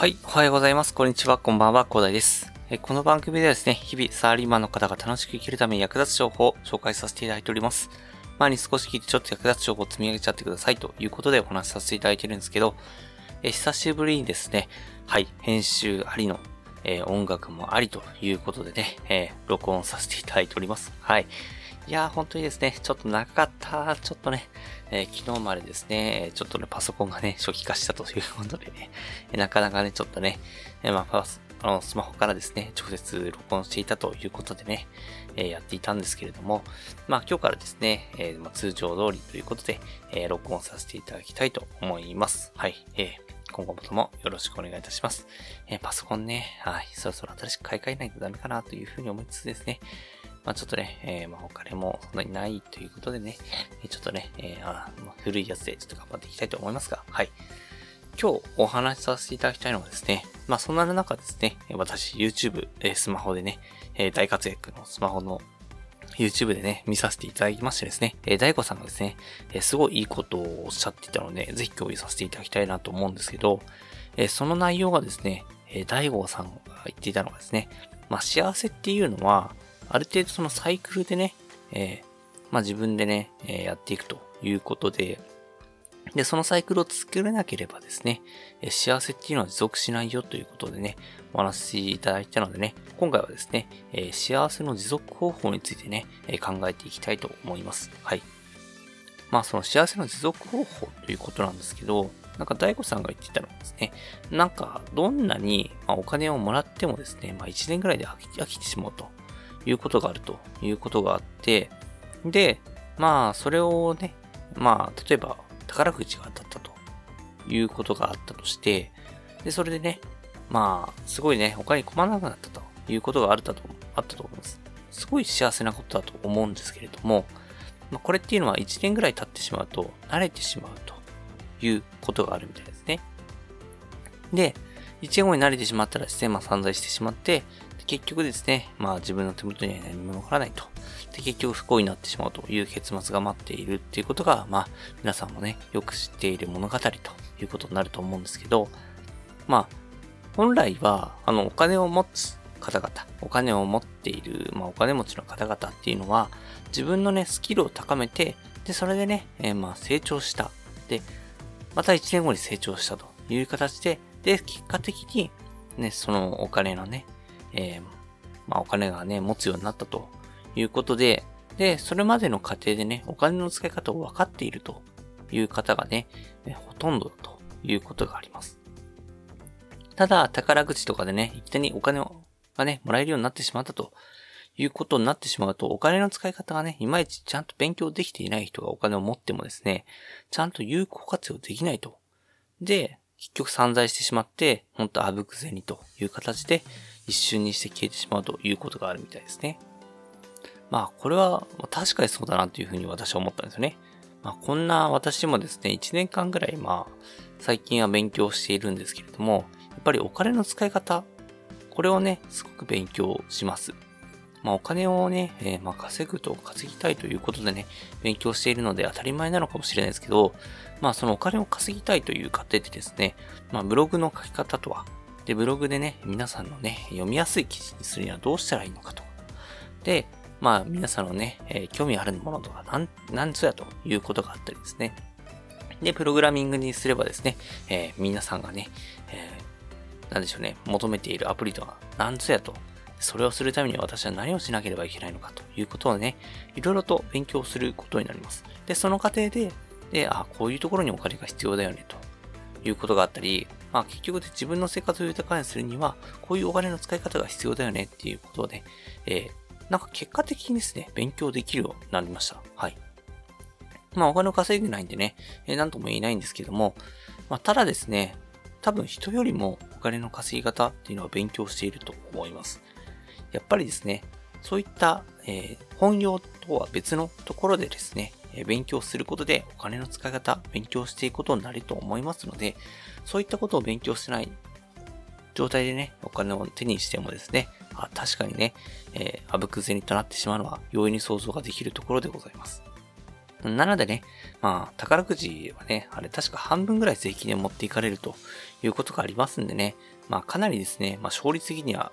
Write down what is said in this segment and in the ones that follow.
はい、おはようございます。こんにちは、こんばんは、広大です。この番組ではですね、日々サラリーマンの方が楽しく生きるために役立つ情報を紹介させていただいております。前に少し聞いてちょっと役立つ情報を積み上げちゃってくださいということでお話しさせていただいてるんですけど、え久しぶりにですね、はい、編集ありの、えー、音楽もありということでね、えー、録音させていただいております。はい。いやー、本当にですね、ちょっと長かった。ちょっとね、えー、昨日までですね、ちょっとね、パソコンがね、初期化したということでね、なかなかね、ちょっとね、えー、まあ、パス、あの、スマホからですね、直接録音していたということでね、えー、やっていたんですけれども、まあ、今日からですね、えまあ、通常通りということで、え録音させていただきたいと思います。はい。えー今後もともよろしくお願いいたします。えパソコンね、はい、そろそろ新しく買い替えないとダメかなというふうに思いつつですね、まあちょっとね、えー、まあお金もそんなにないということでね、ちょっとね、えー、あまあ、古いやつでちょっと頑張っていきたいと思いますが、はい。今日お話しさせていただきたいのはですね、まあそんな中ですね、私 YouTube、え、スマホでね、え、大活躍のスマホの YouTube でね、見させていただきましてですね、えー、大悟さんがですね、えー、すごいいいことをおっしゃっていたので、ぜひ共有させていただきたいなと思うんですけど、えー、その内容がですね、えー、大悟さんが言っていたのがですね、まあ幸せっていうのは、ある程度そのサイクルでね、えー、まあ自分でね、えー、やっていくということで、で、そのサイクルを作れなければですね、え幸せっていうのは持続しないよということでね、お話しいただいたのでね、今回はですね、え幸せの持続方法についてね、え考えていきたいと思います。はい。まあその幸せの持続方法ということなんですけど、なんか大悟さんが言ってたのはですね、なんかどんなに、まお金をもらってもですね、まあ1年ぐらいで飽きてしまうと。いうことがあるということがあって、で、まあ、それをね、まあ、例えば、宝くじが当たったということがあったとして、で、それでね、まあ、すごいね、他に困らなくなったということがあったと、あったと思います。すごい幸せなことだと思うんですけれども、まあ、これっていうのは1年ぐらい経ってしまうと、慣れてしまうということがあるみたいですね。で、1年後に慣れてしまったらですね、まあ散財してしまって、結局ですね、まあ自分の手元には何も残らないと。で、結局不幸になってしまうという結末が待っているっていうことが、まあ皆さんもね、よく知っている物語ということになると思うんですけど、まあ、本来は、あの、お金を持つ方々、お金を持っている、まあお金持ちの方々っていうのは、自分のね、スキルを高めて、で、それでね、えー、まあ成長した。で、また1年後に成長したという形で、で、結果的に、ね、そのお金のね、えー、まあお金がね、持つようになったということで、で、それまでの過程でね、お金の使い方を分かっているという方がね、ほとんどということがあります。ただ、宝くじとかでね、一旦にお金をがね、もらえるようになってしまったということになってしまうと、お金の使い方がね、いまいちちゃんと勉強できていない人がお金を持ってもですね、ちゃんと有効活用できないと。で、結局散財してしまって、ほんとあぶく銭という形で、一瞬にして消えてしまうということがあるみたいですね。まあ、これは確かにそうだなというふうに私は思ったんですよね。まあ、こんな私もですね、1年間ぐらい、まあ、最近は勉強しているんですけれども、やっぱりお金の使い方、これをね、すごく勉強します。まあ、お金をね、えー、まあ、稼ぐと稼ぎたいということでね、勉強しているので当たり前なのかもしれないですけど、まあ、そのお金を稼ぎたいという過程でですね、まあ、ブログの書き方とは、で、ブログでね、皆さんのね、読みやすい記事にするにはどうしたらいいのかと。で、まあ、皆さんのね、えー、興味あるものとか、なん、なんぞやということがあったりですね。で、プログラミングにすればですね、えー、皆さんがね、えー、なんでしょうね、求めているアプリとは何ぞやと。それをするために私は何をしなければいけないのかということをね、いろいろと勉強することになります。で、その過程で、で、あ、こういうところにお金が必要だよね、ということがあったり、まあ結局で自分の生活を豊かにするには、こういうお金の使い方が必要だよねっていうことで、えー、なんか結果的にですね、勉強できるようになりました。はい。まあお金を稼いでないんでね、えー、なんとも言えないんですけども、まあただですね、多分人よりもお金の稼ぎ方っていうのは勉強していると思います。やっぱりですね、そういった、えー、本業とは別のところでですね、勉強することでお金の使い方、勉強していくことになると思いますので、そういったことを勉強してない状態でね、お金を手にしてもですね、あ確かにね、えー、あぶく銭となってしまうのは容易に想像ができるところでございます。なのでね、まあ、宝くじはね、あれ確か半分ぐらい税金で持っていかれるということがありますんでね、まあかなりですね、まあ勝率的には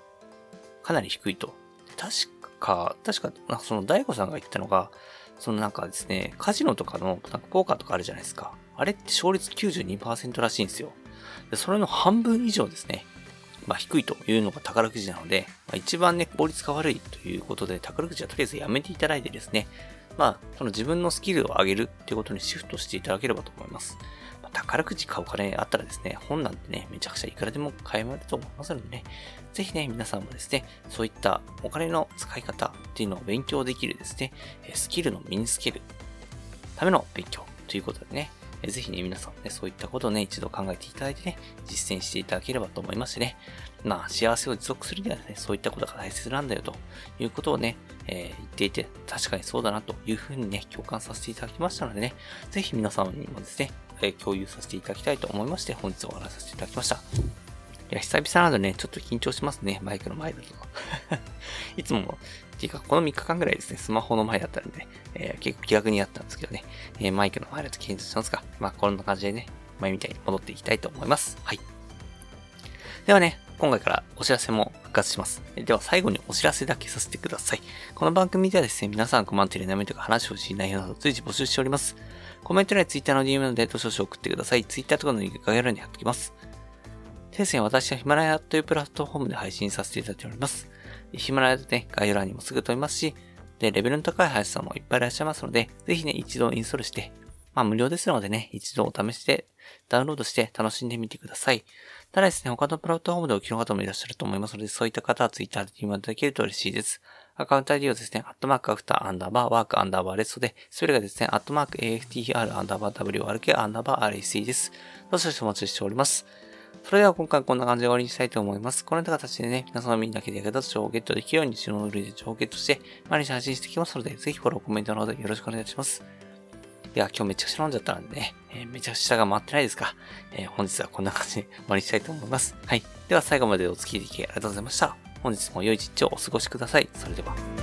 かなり低いと。確か、確か、その大悟さんが言ったのが、そのなんかですね、カジノとかの、なんかポーカーとかあるじゃないですか。あれって勝率92%らしいんですよ。でそれの半分以上ですね。まあ低いというのが宝くじなので、まあ、一番ね、効率が悪いということで、宝くじはとりあえずやめていただいてですね、まあ、その自分のスキルを上げるっていうことにシフトしていただければと思います。宝くじ買うお金あったらですね、本なんてね、めちゃくちゃいくらでも買えると思いますのでね、ぜひね、皆さんもですね、そういったお金の使い方っていうのを勉強できるですね、スキルの身につけるための勉強ということでね、ぜひね、皆さんね、そういったことをね、一度考えていただいてね、実践していただければと思いますしね、まあ、幸せを持続するにはね、そういったことが大切なんだよということをね、えー、言っていて、確かにそうだなというふうにね、共感させていただきましたのでね、ぜひ皆さんにもですね、えー、共有させていただきたいと思いまして、本日お話しさせていただきました。いや、久々なのでね、ちょっと緊張しますね、マイクの前だと。いつも、っていうか、この3日間ぐらいですね、スマホの前だったんで、えー、結構気楽にやったんですけどね、え、マイクの前だと緊張しますが、まあ、こんな感じでね、前みたいに戻っていきたいと思います。はい。ではね、今回からお知らせも復活します。では最後にお知らせだけさせてください。この番組ではですね、皆さん困っている悩みとか話をしい内容など随時募集しております。コメント欄や Twitter の DM のでどしどし送ってください。Twitter とかの概要欄に貼っておきます。ですね、私はヒマラヤというプラットフォームで配信させていただいております。ヒマラヤでね、概要欄にもすぐ飛びますし、で、レベルの高い林さんもいっぱいいらっしゃいますので、ぜひね、一度インストールして、まあ無料ですのでね、一度お試しでダウンロードして楽しんでみてください。ただですね、他のプラットフォームでお聞きの方もいらっしゃると思いますので、そういった方は Twitter で言っていただけると嬉しいです。アカウント ID をですね、アットマークアフターアンダーバーワークアンダーバーレストで、それがですね、アットマーク AFTR アンダーバー WRK アンダーバー RAC です。どしどしお待ちしております。それでは今回こんな感じで終わりにしたいと思います。このような形でね、皆様みんなだけで役立つ情報をゲットできるように、後ろのルールで情報をゲットして、毎日配信していきますので、ぜひフォロー、コメントのほどよろしくお願いします。いや、今日めちゃくちゃ飲んじゃったんでね、えー、めちゃくちゃが回ってないですか。えー、本日はこんな感じで終わりにしたいと思います。はい。では最後までお付き合いいただきありがとうございました。本日も良い一日をお過ごしください。それでは。